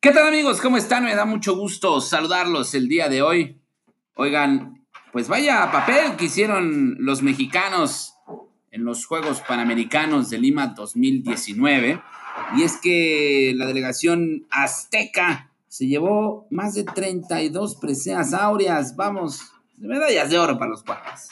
¿Qué tal amigos? ¿Cómo están? Me da mucho gusto saludarlos el día de hoy. Oigan, pues vaya papel que hicieron los mexicanos en los Juegos Panamericanos de Lima 2019. Y es que la delegación azteca se llevó más de 32 preseas áureas. Vamos, medallas de oro para los cuadros.